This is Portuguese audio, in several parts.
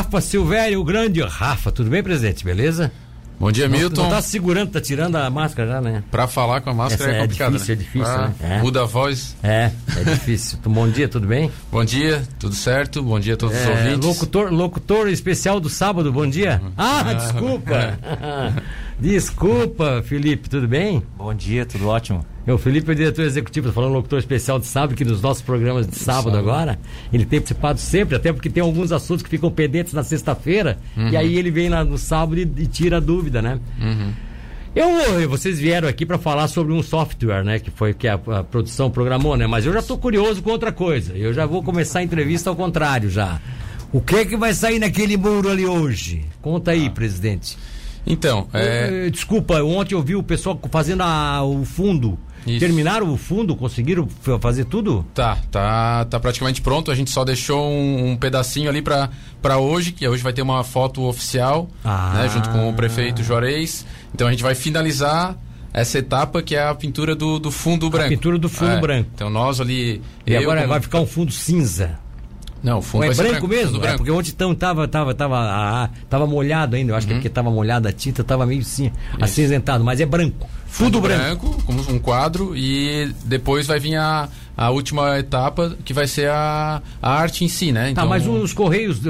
Rafa Silvério, o grande Rafa. Tudo bem, presidente? Beleza? Bom dia, Milton. Não tá segurando, tá tirando a máscara já, né? Pra falar com a máscara Essa é complicado. É difícil, né? é difícil, ah, né? É. Muda a voz. É, é difícil. Bom dia, tudo bem? Bom dia, tudo certo? Bom dia a todos é, os ouvintes. Locutor, locutor especial do sábado, bom dia. Ah, desculpa. desculpa, Felipe, tudo bem? Bom dia, tudo ótimo. O Felipe é o diretor executivo, tô falando locutor especial de sábado, que nos nossos programas de sábado, sábado, agora, ele tem participado sempre, até porque tem alguns assuntos que ficam pendentes na sexta-feira, uhum. e aí ele vem lá no sábado e, e tira a dúvida, né? Uhum. Eu, vocês vieram aqui para falar sobre um software, né, que foi que a, a, produção programou, né? Mas eu já tô curioso com outra coisa. Eu já vou começar a entrevista ao contrário já. O que é que vai sair naquele muro ali hoje? Conta aí, ah. presidente. Então, é... Eu, desculpa, ontem eu vi o pessoal fazendo a, o fundo. Isso. Terminaram o fundo? Conseguiram fazer tudo? Tá, tá, tá praticamente pronto. A gente só deixou um, um pedacinho ali para hoje, que hoje vai ter uma foto oficial, ah. né, junto com o prefeito Juarez. Então a gente vai finalizar essa etapa que é a pintura do, do fundo branco. A pintura do fundo é. branco. Então nós ali. E agora vai ficar um fundo cinza. Não, o fundo é branco, branco, mesmo? branco. É, porque ontem então, tava, tava, tava, ah, tava molhado ainda. Eu acho uhum. que é porque tava molhada a tinta, tava meio sim, acinzentado, mas é branco. Fundo, fundo branco, branco, como um quadro, e depois vai vir a, a última etapa, que vai ser a, a arte em si, né? Então... Tá, mas os Correios,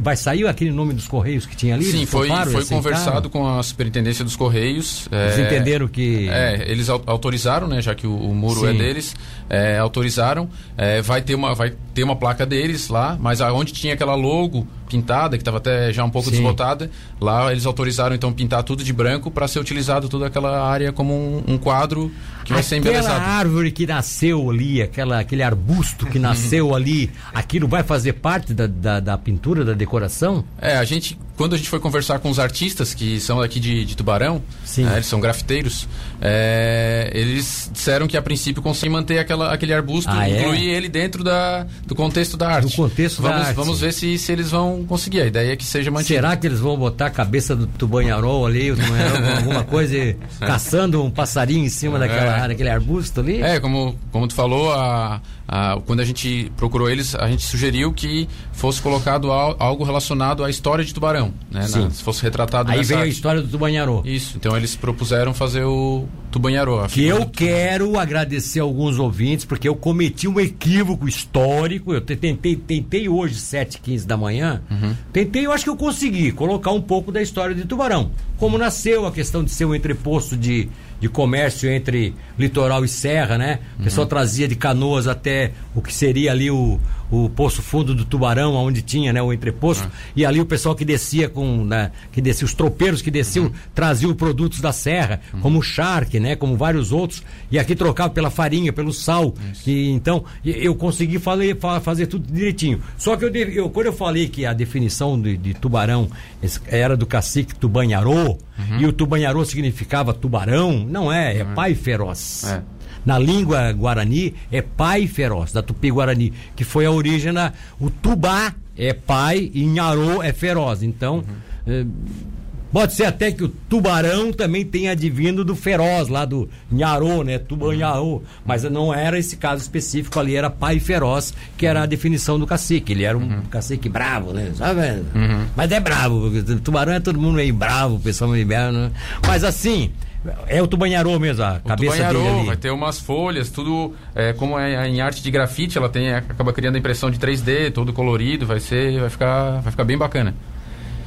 vai sair aquele nome dos Correios que tinha ali? Sim, foi, foi conversado com a Superintendência dos Correios. Eles é, entenderam que... É, eles autorizaram, né? Já que o, o muro Sim. é deles, é, autorizaram. É, vai, ter uma, vai ter uma placa deles lá, mas aonde tinha aquela logo pintada, que estava até já um pouco Sim. desbotada. Lá eles autorizaram então pintar tudo de branco para ser utilizado toda aquela área como um, um quadro que vai aquela ser embelezado. Aquela árvore que nasceu ali, aquela, aquele arbusto que nasceu ali, aquilo vai fazer parte da, da, da, pintura, da decoração? É, a gente, quando a gente foi conversar com os artistas que são aqui de, de Tubarão, né, eles são grafiteiros, é, eles disseram que a princípio conseguem manter aquela, aquele arbusto, ah, incluir é? ele dentro da, do contexto da arte. Do contexto vamos, da arte. Vamos ver se, se eles vão conseguir. A ideia é que seja mantido. Será que eles vão botar a cabeça do tubanharol ali, o tubanharol, alguma coisa, caçando um passarinho em cima daquela, é. daquele arbusto ali? É, como, como tu falou, a, a, quando a gente procurou eles, a gente sugeriu que fosse colocado algo relacionado à história de Tubarão, né? Na, se fosse retratado Aí veio arte. a história do Tubanharô. Isso, então eles propuseram fazer o Tubanharô. Que eu quero agradecer alguns ouvintes, porque eu cometi um equívoco histórico, eu tentei, tentei hoje, 7 15 da manhã, uhum. tentei, eu acho que eu consegui colocar um pouco da história de Tubarão. Como nasceu a questão de ser um entreposto de de comércio entre litoral e serra, né? O pessoal uhum. trazia de canoas até o que seria ali o, o Poço Fundo do Tubarão, onde tinha né, o entreposto, uhum. e ali o pessoal que descia com, né, que descia, os tropeiros que desciam, uhum. traziam produtos da serra, uhum. como o charque, né, como vários outros, e aqui trocava pela farinha, pelo sal, e então eu consegui falei, fazer tudo direitinho. Só que eu, eu, quando eu falei que a definição de, de tubarão era do cacique Tubanharô, uhum. e o Tubanharô significava tubarão, não é, é Uhum. pai feroz. É. Na língua guarani é pai feroz, da tupi-guarani, que foi a origem da. O tubá é pai e nharô é feroz. Então, é, pode ser até que o tubarão também tenha advindo do feroz, lá do nharô, né? Tubanharô. Mas não era esse caso específico ali, era pai feroz, que era a definição do cacique. Ele era um cacique bravo, né? Sabe? Mas é bravo, porque tubarão é todo mundo meio bravo, o pessoal meio bravo, né? Mas assim. É o tubanharô mesmo, a O cabeça dele tubanharô ali. vai ter umas folhas, tudo é, como é em arte de grafite, ela tem acaba criando a impressão de 3D, todo colorido, vai ser, vai ficar, vai ficar bem bacana.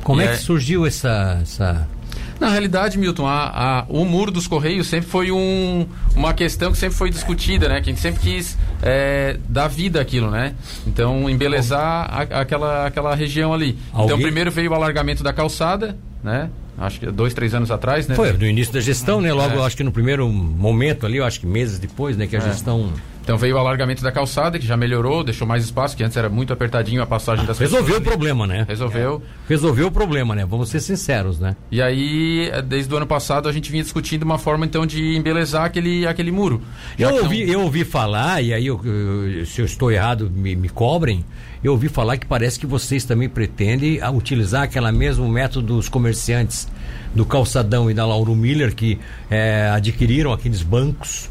Como E é que é- surgiu essa, essa... Na realidade, Milton, a, a- o muro dos Correios sempre foi um, uma questão que sempre foi discutida, né? Que a gente sempre quis é, dar vida àquilo, né? Então, embelezar a- aquela, aquela região ali. Então, Alguém- primeiro veio o alargamento da calçada, né? Acho que dois, três anos atrás, né? Foi no início da gestão, né? Logo, É. acho que no primeiro momento ali, eu acho que meses depois, né? Que a É. gestão Então veio o alargamento da calçada, que já melhorou, deixou mais espaço, que antes era muito apertadinho a passagem das resolveu o pessoas. problema, né? Resolveu. Resolveu o problema, né? Vamos ser sinceros, né? E aí, eh, desde o ano passado, a gente vinha discutindo uma forma, então, de embelezar aquele, aquele muro. Já Eu que ouvi, não- eu ouvi falar, e aí eu- eu- se eu estou errado, me, me cobrem. Eu ouvi falar que parece que vocês também pretendem ah, utilizar aquele mesmo método dos comerciantes do Calçadão e da Lauro Miller que eh, adquiriram aqueles bancos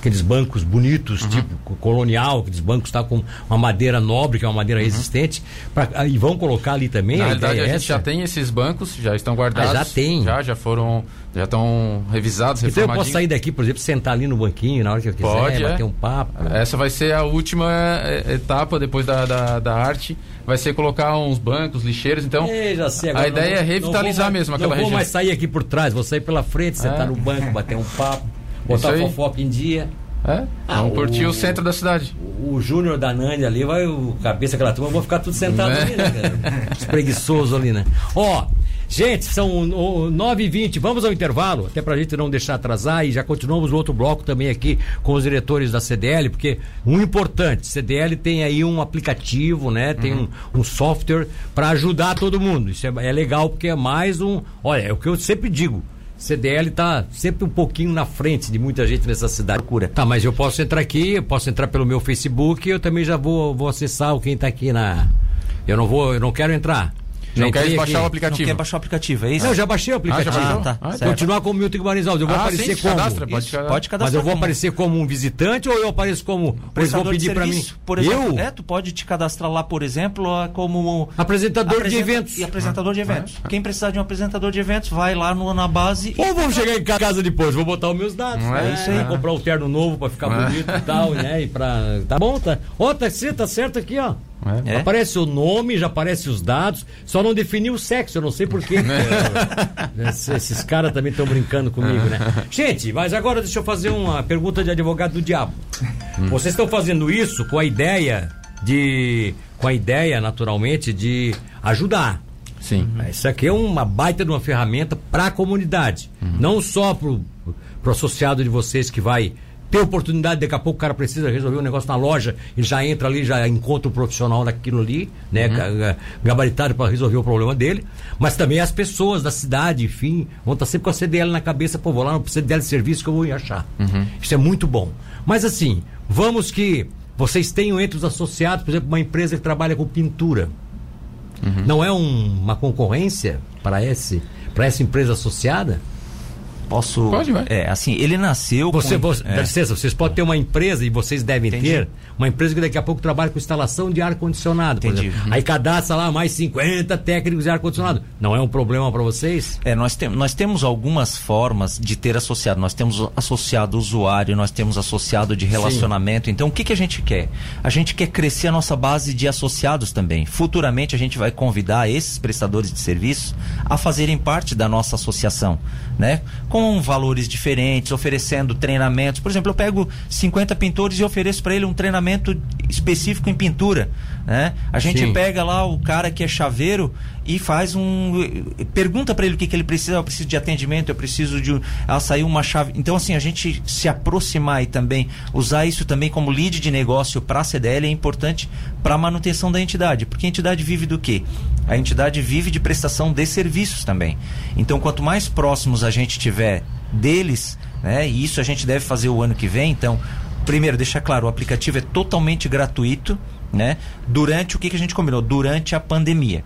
aqueles bancos bonitos, uhum. tipo colonial, aqueles bancos tá com uma madeira nobre, que é uma madeira uhum. resistente, pra, ah, e vão colocar ali também. Na a realidade, a gente essa? já tem esses bancos, já estão guardados. Ah, já tem. Já, já foram, já estão revisados, Então eu posso sair daqui, por exemplo, sentar ali no banquinho na hora que eu quiser, Pode, bater é. um papo. Essa vai ser a última eh, etapa depois da, da, da arte vai ser colocar uns bancos, lixeiros, então Ei, sei, a ideia é revitalizar mesmo aquela região. Não vou mais sair aqui por trás, vou sair pela frente, sentar é. no banco, bater um papo, botar fofoca em dia. É? Ah, Vamos curtir o, o, centro da cidade. O, o Júnior da Nani ali, vai o cabeça aquela turma, vou ficar tudo sentado é. ali, né, cara? Os preguiçosos ali, né? Ó, gente, são 9h20, vamos ao intervalo, até pra gente não deixar atrasar e já continuamos no outro bloco também aqui com os diretores da CDL, porque um importante, CDL tem aí um aplicativo, né? Tem uhum. um, um, software para ajudar todo mundo. Isso é, é legal porque é mais um. Olha, é o que eu sempre digo CDL está sempre um pouquinho na frente de muita gente nessa cidade. Procura. Tá, mas eu posso entrar aqui, eu posso entrar pelo meu Facebook, eu também já vou, vou acessar quem está aqui na. Eu não vou, eu não quero entrar. Não quer baixar aqui. o aplicativo. Não quer baixar o aplicativo, é isso? Não, já baixei o aplicativo. Ah, ah, tá. ah, Continuar como Milton Guimarães Alves. Eu vou ah, aparecer sim, como. Cadastra, pode, isso, pode cadastrar. Mas eu vou como... aparecer como um visitante ou eu apareço como. Eles vão pedir para mim. Por exemplo, eu? É, tu pode te cadastrar lá, por exemplo, como. Apresentador Apresenta... de eventos. E apresentador de eventos. Ah, Quem precisar de um apresentador de eventos, vai lá no, na base. Ou vamos chegar em casa depois, vou botar os meus dados. Não é, isso aí. comprar um terno novo para ficar bonito e tal, né? E pra. Tá bom, tá. Ó, tá, tá certo aqui, ó. É? Aparece o nome, já aparece os dados, só não definiu o sexo, eu não sei porquê. esses caras também estão brincando comigo, né? Gente, mas agora deixa eu fazer uma pergunta de advogado do diabo. Hum. Vocês estão fazendo isso com a ideia de. com a ideia, naturalmente, de ajudar. Sim. Isso aqui é uma baita de uma ferramenta para a comunidade. Uhum. Não só para o associado de vocês que vai ter oportunidade, daqui a pouco o cara precisa resolver um negócio na loja e já entra ali, já encontra o um profissional daquilo ali, né? Uhum. Gabaritado para resolver o problema dele. Mas também as pessoas da cidade, enfim, vão estar tá sempre com a CDL na cabeça, pô, vou lá no CDL serviço que eu vou achar. Uhum. Isso é muito bom. Mas assim, vamos que vocês tenham entre os associados, por exemplo, uma empresa que trabalha com pintura. Uhum. Não é um, uma concorrência para esse, para essa empresa associada? Posso. Pode, vai. É, assim, ele nasceu. Você, com, você, é. licença, vocês podem ter uma empresa, e vocês devem Entendi. ter, uma empresa que daqui a pouco trabalha com instalação de ar-condicionado. Uhum. Aí cadastra lá mais 50 técnicos de ar-condicionado. Não é um problema para vocês? É, nós, tem, nós temos algumas formas de ter associado. Nós temos associado usuário, nós temos associado de relacionamento. Sim. Então, o que, que a gente quer? A gente quer crescer a nossa base de associados também. Futuramente, a gente vai convidar esses prestadores de serviço a fazerem parte da nossa associação, né? Com valores diferentes, oferecendo treinamentos. Por exemplo, eu pego 50 pintores e ofereço para ele um treinamento treinamento específico em pintura. Né? A gente Sim. pega lá o cara que é chaveiro e faz um. Pergunta para ele o que, que ele precisa. Eu preciso de atendimento, eu preciso de. Ela saiu uma chave. Então, assim, a gente se aproximar e também usar isso também como lead de negócio para a CDL é importante para a manutenção da entidade. Porque a entidade vive do quê? A entidade vive de prestação de serviços também. Então, quanto mais próximos a gente tiver deles, né? E isso a gente deve fazer o ano que vem. Então, primeiro, deixar claro, o aplicativo é totalmente gratuito, né? Durante o que, que a gente combinou? Durante a pandemia.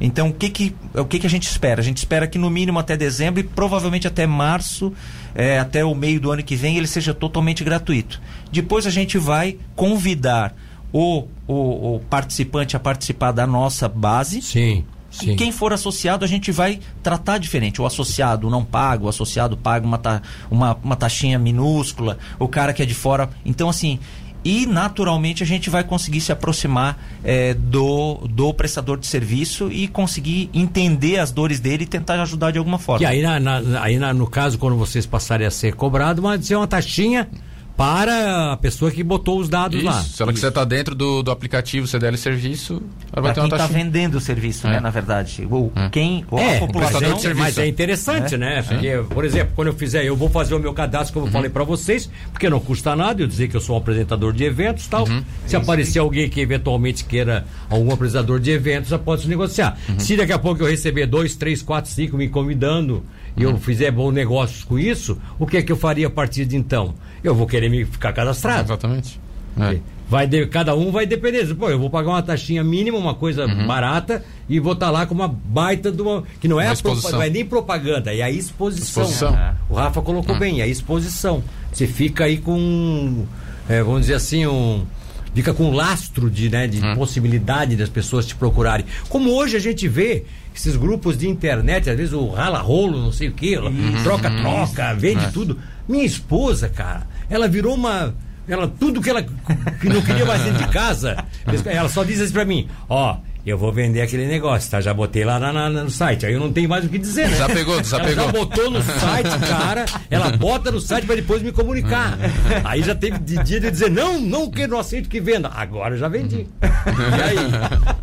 Então, o que, que, o que, que a gente espera? A gente espera que no mínimo até dezembro e provavelmente até março, é, até o meio do ano que vem, ele seja totalmente gratuito. Depois a gente vai convidar o, o, o participante a participar da nossa base. Sim. Sim. E quem for associado, a gente vai tratar diferente. O associado não paga, o associado paga uma, ta, uma, uma taxinha minúscula, o cara que é de fora. Então, assim, e naturalmente a gente vai conseguir se aproximar é, do, do prestador de serviço e conseguir entender as dores dele e tentar ajudar de alguma forma. E aí, na, na, aí na, no caso, quando vocês passarem a ser cobrados, vai ser uma taxinha para a pessoa que botou os dados Isso. lá. Se ela quiser estar tá dentro do, do aplicativo CDL Serviço, ela vai ter uma quem está vendendo o serviço, né, é. né, na verdade. Ou é. quem, ou é, a população. Mas é, mas é interessante, é. né? Porque, por exemplo, quando eu fizer, eu vou fazer o meu cadastro, como eu uhum. falei para vocês, porque não custa nada eu dizer que eu sou um apresentador de eventos tal. Uhum. Se aparecer alguém que eventualmente queira algum apresentador de eventos, já pode se negociar. Uhum. Se daqui a pouco eu receber dois, três, quatro, cinco me convidando e eu fizer bons negócios com isso, o que é que eu faria a partir de então? Eu vou querer me ficar cadastrado. Exatamente. É. Vai de, cada um vai depender. Pô, eu vou pagar uma taxinha mínima, uma coisa uhum. barata, e vou estar tá lá com uma baita de uma. Que não é, a pro, não é nem propaganda, é a exposição. exposição. O Rafa colocou uhum. bem, é a exposição. você fica aí com, é, vamos dizer assim, um fica com lastro de, né, de hum. possibilidade das pessoas te procurarem. Como hoje a gente vê esses grupos de internet, às vezes o rala-rolo, não sei o que, troca-troca, uhum. vende é. tudo. Minha esposa, cara, ela virou uma. Ela, tudo que ela que não queria mais dentro de casa, ela só diz assim pra mim, ó. Eu vou vender aquele negócio, tá? Já botei lá na, na, no site. Aí eu não tenho mais o que dizer, né? Desapegou, desapegou. Ela já botou no site, cara. Ela bota no site para depois me comunicar. Aí já teve de dia de dizer, não, não que não aceito que venda. Agora eu já vendi. E aí?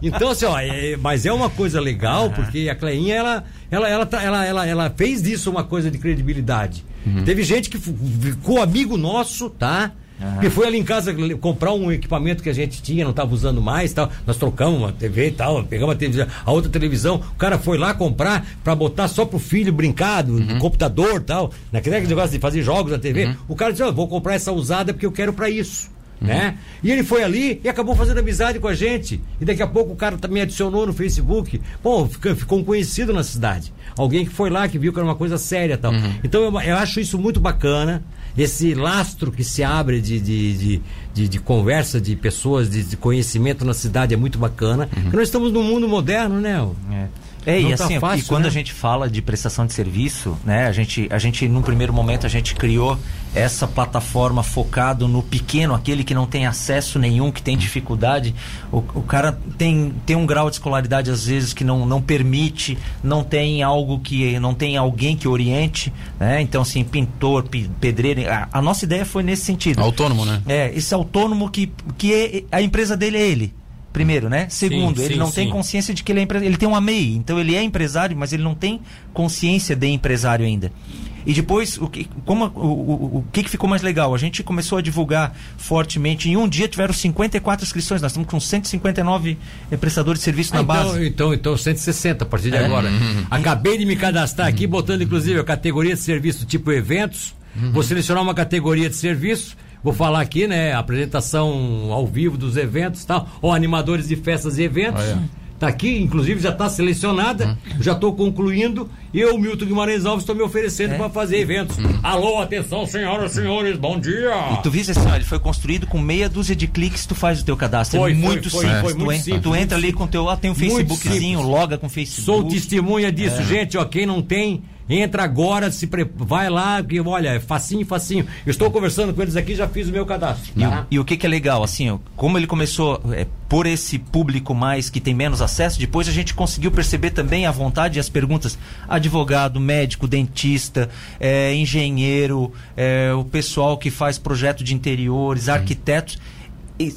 Então, assim, ó, é, mas é uma coisa legal, porque a Cleinha, ela, ela, ela, ela, ela, ela, ela fez disso uma coisa de credibilidade. Uhum. Teve gente que ficou amigo nosso, tá? Uhum. Que foi ali em casa comprar um equipamento que a gente tinha, não estava usando mais tal. Nós trocamos uma TV e tal, pegamos a televisão, a outra televisão. O cara foi lá comprar para botar só pro filho brincar, no uhum. computador tal. Naquele negócio de fazer jogos na TV. Uhum. O cara disse: oh, vou comprar essa usada porque eu quero para isso. Uhum. Né? E ele foi ali e acabou fazendo amizade com a gente. E daqui a pouco o cara também adicionou no Facebook. Pô, ficou, ficou um conhecido na cidade. Alguém que foi lá, que viu que era uma coisa séria tal. Uhum. Então eu, eu acho isso muito bacana esse lastro que se abre de, de, de, de, de conversa de pessoas, de, de, conhecimento na cidade é muito bacana. Uhum. Porque nós estamos num mundo moderno, né? É. É, e tá assim, fácil, e quando né? a gente fala de prestação de serviço, né, a gente, a gente, num primeiro momento, a gente criou essa plataforma focado no pequeno, aquele que não tem acesso nenhum, que tem dificuldade. O, o cara tem, tem um grau de escolaridade, às vezes, que não, não permite, não tem algo que. não tem alguém que oriente, né? Então, assim, pintor, pedreiro. A, a nossa ideia foi nesse sentido. Autônomo, né? É, esse autônomo que, que é, a empresa dele é ele primeiro, né? Segundo, sim, ele sim, não sim. tem consciência de que ele é empresário. Ele tem uma MEI, então ele é empresário, mas ele não tem consciência de empresário ainda. E depois, o que, como, o, o, o que, que ficou mais legal? A gente começou a divulgar fortemente. Em um dia tiveram 54 inscrições. Nós estamos com 159 prestadores de serviço na ah, então, base. Então, então 160 a partir de é. agora. Uhum. Acabei de me cadastrar aqui, botando inclusive a categoria de serviço tipo eventos. Uhum. Vou selecionar uma categoria de serviço Vou falar aqui, né? Apresentação ao vivo dos eventos, tal, ou animadores de festas e eventos. Ah, é. Tá aqui, inclusive já está selecionada, hum. já estou concluindo. E eu, Milton Guimarães Alves, estou me oferecendo é. para fazer eventos. Hum. Alô, atenção, senhoras e senhores, bom dia! E tu viste assim, ó, ele foi construído com meia dúzia de cliques, tu faz o teu cadastro. Foi, é muito foi, simples. Foi, foi muito tu, simples. Tu entra ali com o teu, ó, tem um Facebookzinho, loga com Facebook. Sou testemunha disso, é. gente, ó, quem não tem, Entra agora, se pre... vai lá, que olha, é facinho, facinho. Eu estou conversando com eles aqui, já fiz o meu cadastro. Tá? E, e, o que, que é legal, assim, como ele começou é, por esse público mais que tem menos acesso, depois a gente conseguiu perceber também a vontade e as perguntas. Advogado, médico, dentista, é, engenheiro, é, o pessoal que faz projeto de interiores, arquitetos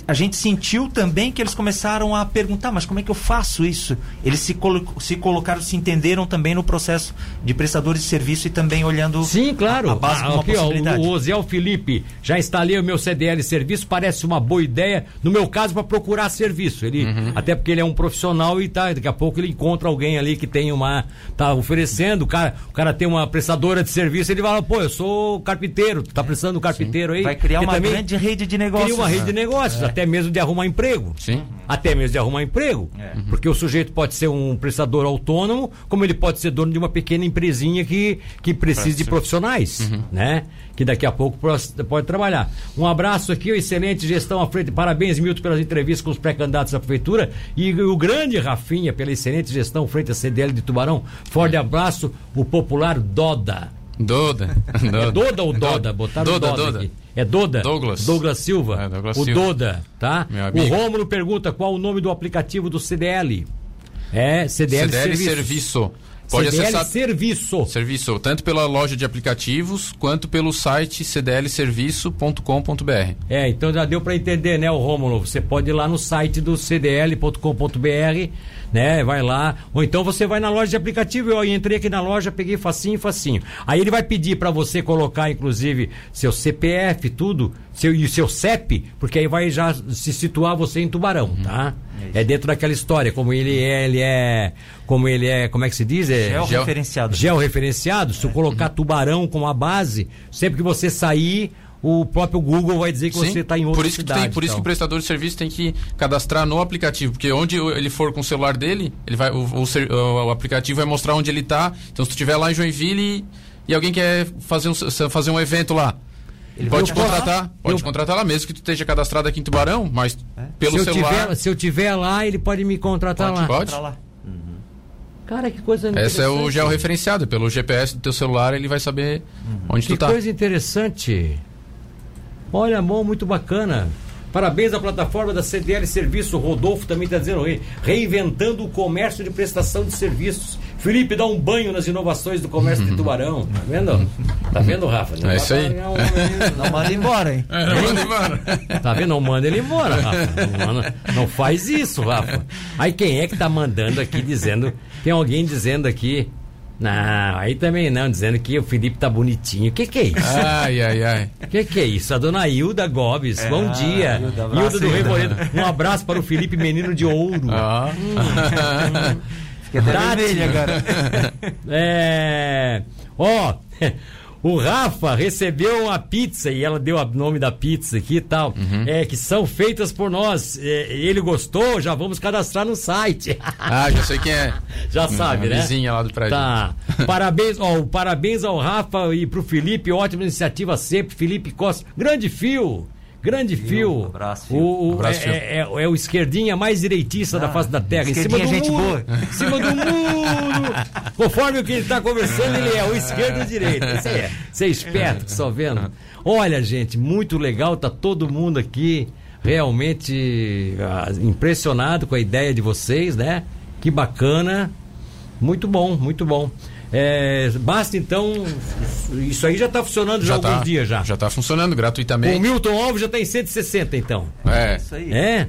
a gente sentiu também que eles começaram a perguntar, mas como é que eu faço isso? Eles se, colo se colocaram, se entenderam também no processo de prestadores de serviço e também olhando Sim, claro. a, a base ah, como aqui, possibilidade. Ó, o Osiel Felipe já instalei o meu CDL serviço, parece uma boa ideia, no meu caso, para procurar serviço. Ele, uhum. Até porque ele é um profissional e tá, daqui a pouco ele encontra alguém ali que tem uma. tá oferecendo, o cara, o cara tem uma prestadora de serviço, ele fala, pô, eu sou carpinteiro, tu tá precisando de um carpinteiro Sim. aí. Vai criar uma grande rede de negócios. Cria uma rede de negócios negócios, é. até mesmo de arrumar emprego. Sim. Até mesmo de arrumar emprego. É. Uhum. Porque o sujeito pode ser um prestador autônomo, como ele pode ser dono de uma pequena empresinha que, que precisa de profissionais, uhum. né? Que daqui a pouco pode trabalhar. Um abraço aqui, excelente gestão à frente. Parabéns, Milton, pelas entrevistas com os pré-candidatos à prefeitura. E o grande Rafinha, pela excelente gestão frente à CDL de Tubarão. Forte abraço, o popular Doda. Doda. Doda. É Doda ou Doda? Botaram Doda, Doda, Doda. Aqui. É Doda? Douglas. Douglas Silva. É, Douglas o Silva. Doda, tá? O Rômulo pergunta qual o nome do aplicativo do CDL. É CDL, CDL Serviço. Serviço. Pode CDL acessar Serviço. Serviço, tanto pela loja de aplicativos quanto pelo site cdlserviço.com.br. É, então já deu para entender, né, o Rômulo? Você pode ir lá no site do cdl.com.br né? Vai lá. Ou então você vai na loja de aplicativo. Eu entrei aqui na loja, peguei facinho, facinho. Aí ele vai pedir para você colocar, inclusive, seu CPF, tudo, seu, e seu CEP, porque aí vai já se situar você em Tubarão, uhum. tá? É, é, dentro daquela história, como ele é, ele é, como ele é, como é que se diz? É, georreferenciado. Georreferenciado. Se eu colocar Tubarão como a base, sempre que você sair, o próprio Google vai dizer que Sim, você está em outra por isso cidade. Que tem, por então. isso que o prestador de serviço tem que cadastrar no aplicativo, porque onde ele for com o celular dele, ele vai, o, o, o aplicativo vai mostrar onde ele está. Então, se tu estiver lá em Joinville e, e alguém quer fazer um, fazer um evento lá, Ele pode contratar, pode eu... contratar lá mesmo que tu esteja cadastrado aqui em Tubarão, mas é. pelo se celular. Tiver, se eu tiver lá, ele pode me contratar pode, lá. Pode. Cara, que coisa Esse é o georreferenciado. Pelo GPS do teu celular, ele vai saber uhum. onde que tu tá. Que coisa interessante. Olha, amor, muito bacana. Parabéns à plataforma da CDL Serviço. Rodolfo também está dizendo aí, reinventando o comércio de prestação de serviços. Felipe dá um banho nas inovações do comércio de Tubarão. Tá vendo? Tá vendo, Rafa? Não é isso aí. Não manda embora, hein? É, não manda embora. Tá vendo? Não manda ele embora, Rafa. Não, manda, não faz isso, Rafa. Aí quem é que tá mandando aqui dizendo. Tem alguém dizendo aqui não, aí também não, dizendo que o Felipe tá bonitinho. O que que é isso? Ai, ai, ai. O que que é isso? A dona Hilda Gobes, é, bom dia. Hilda, Hilda do Revoredo. Um abraço para o Felipe Menino de Ouro. Ah. Hum. Fiquei até agora. É... Ó... O Rafa recebeu uma pizza e ela deu o nome da pizza aqui e tal. Uhum. É, que são feitas por nós. É, ele gostou, já vamos cadastrar no site. Ah, já sei quem é. Já sabe, né? Vizinha lá do prédio. Tá. Parabéns, ó, parabéns ao Rafa e pro Felipe, ótima iniciativa sempre. Felipe Costa, grande fio. Grande fio. Um abraço, fio. O, o abraço, é, é, é, é, o esquerdinha mais direitista ah, da face da terra. Em cima do gente muro. Boa. Em cima do muro. Conforme o que ele está conversando, ele é o esquerdo e o direito. Você é, você é esperto, só vendo. Olha, gente, muito legal. Tá todo mundo aqui realmente ah, impressionado com a ideia de vocês, né? Que bacana. Muito bom, muito bom. É, basta então. Isso aí já está funcionando já, já tá, alguns dias já. Já está funcionando gratuitamente. O Milton Alves já está em 160, então. É. Isso aí. É?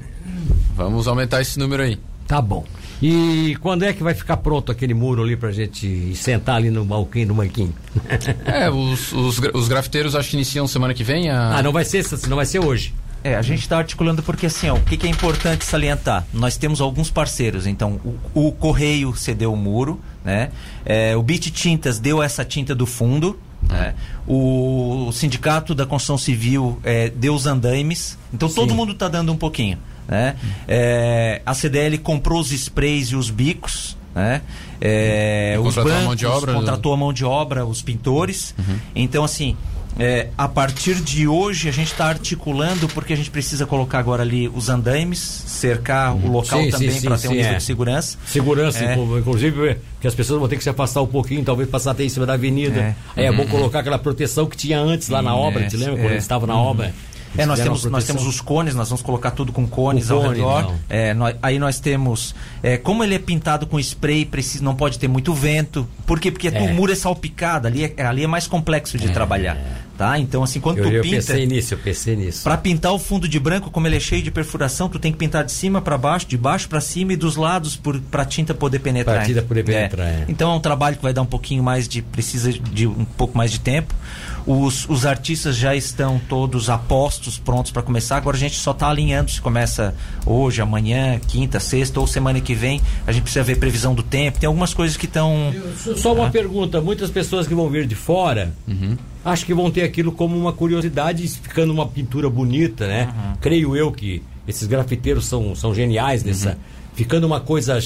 Vamos aumentar esse número aí. Tá bom. E quando é que vai ficar pronto aquele muro ali pra gente sentar ali no balquinho, no banquinho? é, os, os, os grafiteiros acho que iniciam semana que vem. A... Ah, não vai ser, não vai ser hoje. É, a gente está articulando porque assim, ó, o que, que, é importante salientar? Nós temos alguns parceiros, então o, o Correio cedeu o muro, né? É, o Bit Tintas deu essa tinta do fundo, né? o, o, Sindicato da Construção Civil é, deu os andaimes, então Sim. todo mundo está dando um pouquinho, né? É, a CDL comprou os sprays e os bicos, né? É, os bancos, a mão de obra, contratou a mão de obra, os pintores. Uhum. Então, assim, é, a partir de hoje a gente está articulando porque a gente precisa colocar agora ali os andaimes, cercar o local sim, também para ter um nível é. de segurança. Segurança, é. inclusive, que as pessoas vão ter que se afastar um pouquinho, talvez passar até em cima da avenida. É, é bom colocar aquela proteção que tinha antes lá na obra, te lembra quando eles estavam na uhum. obra? É, nós temos, nós temos os cones, nós vamos colocar tudo com cones ao cone, redor. É, nós, aí nós temos. É, como ele é pintado com spray, precisa, não pode ter muito vento. Por quê? Porque é. o muro é salpicado, ali é, ali é mais complexo de é. trabalhar. Tá? Então, assim, quando eu, tu eu pinta. Eu pensei nisso, eu pensei nisso. Pra pintar o fundo de branco, como ele é cheio de perfuração, tu tem que pintar de cima para baixo, de baixo para cima e dos lados por, pra tinta poder penetrar. Pra tinta poder penetrar, é. Então é um trabalho que vai dar um pouquinho mais de. precisa de um pouco mais de tempo. Os, os artistas já estão todos apostos, prontos para começar. Agora a gente só está alinhando se começa hoje, amanhã, quinta, sexta ou semana que vem. A gente precisa ver previsão do tempo. Tem algumas coisas que estão. Só uma ah. pergunta: muitas pessoas que vão vir de fora. Uhum. Acho que vão ter aquilo como uma curiosidade, ficando uma pintura bonita, né? Uhum. Creio eu que esses grafiteiros são, são geniais nessa. Uhum. Ficando uma coisa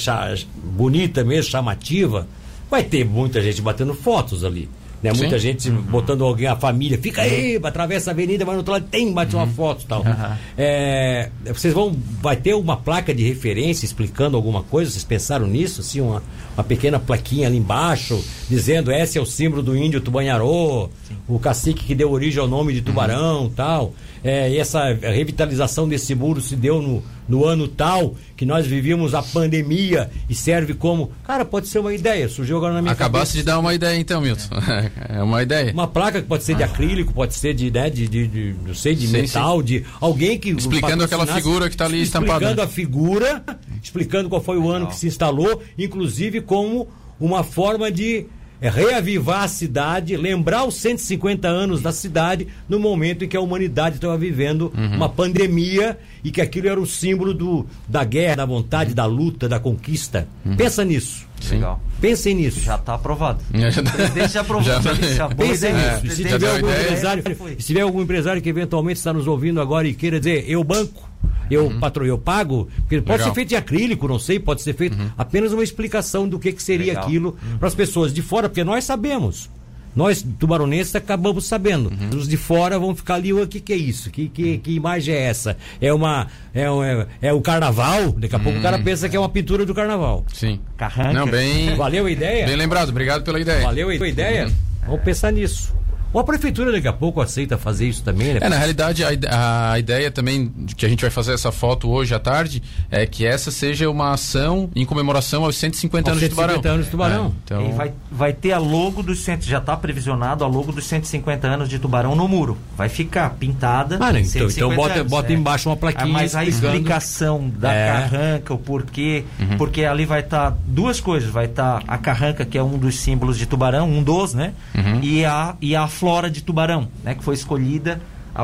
bonita mesmo, chamativa, vai ter muita gente batendo fotos ali. Né? Muita gente uhum. botando alguém, a família, fica aí, atravessa a avenida, mas no outro lado tem, bate uhum. uma foto tal. Uhum. É, vocês vão. Vai ter uma placa de referência explicando alguma coisa? Vocês pensaram nisso? Assim, uma, uma pequena plaquinha ali embaixo, dizendo esse é o símbolo do índio Tubanharô, o cacique que deu origem ao nome de Tubarão uhum. tal. É, e essa revitalização desse muro se deu no, no ano tal que nós vivíamos a pandemia e serve como. Cara, pode ser uma ideia, surgiu agora na minha Acabasse cabeça. de dar uma ideia então, Milton. É, é uma ideia. Uma placa que pode ser de acrílico, pode ser de, né, de, de, de não sei, de sim, metal, sim. de alguém que. Explicando aquela figura que está ali estampada. Explicando a figura, explicando qual foi o ano que se instalou, inclusive como uma forma de é reavivar a cidade, lembrar os 150 anos da cidade no momento em que a humanidade estava vivendo uhum. uma pandemia e que aquilo era o símbolo do, da guerra, da vontade, uhum. da luta, da conquista. Uhum. Pensa nisso. Legal. Pensem nisso. Já está aprovado. o presidente já aprovou. Já, já Pensem nisso. É, se, tiver algum empresário, se tiver algum empresário que eventualmente está nos ouvindo agora e queira dizer, eu banco, eu, uhum. patrão, eu pago, porque pode ser feito de acrílico, não sei, pode ser feito uhum. apenas uma explicação do que, que seria Legal. aquilo uhum. para as pessoas de fora, porque nós sabemos. nós tubaronenses acabamos sabendo. Os de fora vão ficar ali, o que, que é isso? Que, que, que imagem é essa? É uma. É, um- é, é o carnaval? Daqui a pouco o cara pensa que é uma pintura do carnaval. Sim. Carranca. Não, bem, Valeu a ideia? bem lembrado. Obrigado pela ideia. Valeu a ideia? Vamos pensar nisso. Ou a prefeitura daqui a pouco aceita fazer isso também, né? É, na realidade, a, a ideia também de que a gente vai fazer essa foto hoje à tarde é que essa seja uma ação em comemoração aos 150 Aos anos de Tubarão. 150 anos de Tubarão. É, então, E vai, vai ter a logo dos cento, já está previsionado a logo dos 150 anos de Tubarão no muro. Vai ficar pintada. Ah, né? Então- 150 então bota- anos, bota embaixo uma plaquinha Mas a explicação da É. carranca, o porquê, Uhum. porque ali vai estar duas coisas. Vai estar a carranca, que é um dos símbolos de Tubarão, um dos, né? Uhum. E, a, e a flora de Tubarão, né? Que foi escolhida. A,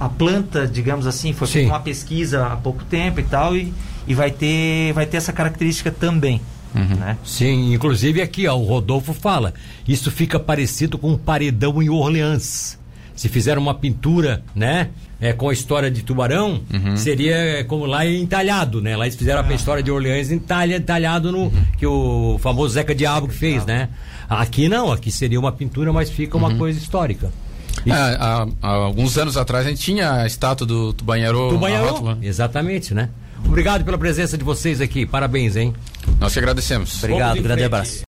a, a planta, digamos assim, foi feita uma pesquisa há pouco tempo e tal, e, e vai, ter, vai ter essa característica também. Uhum. Né? Sim, inclusive aqui, ó, o Rodolfo fala, isso fica parecido com um paredão em Orleans. Se fizer uma pintura, né, é, com a história de Tubarão, seria é, como lá entalhado, né? Lá eles fizeram a história de Orleans entalha, entalhado no que o famoso Zeca Diabo que fez, né? Aqui não, aqui seria uma pintura, mas fica uma coisa histórica. é, há, há alguns anos atrás a gente tinha a estátua do Tubanharô. Tubanharô, exatamente, né? Obrigado pela presença de vocês aqui, parabéns, hein? Nós que agradecemos. Obrigado, em grande frente. abraço.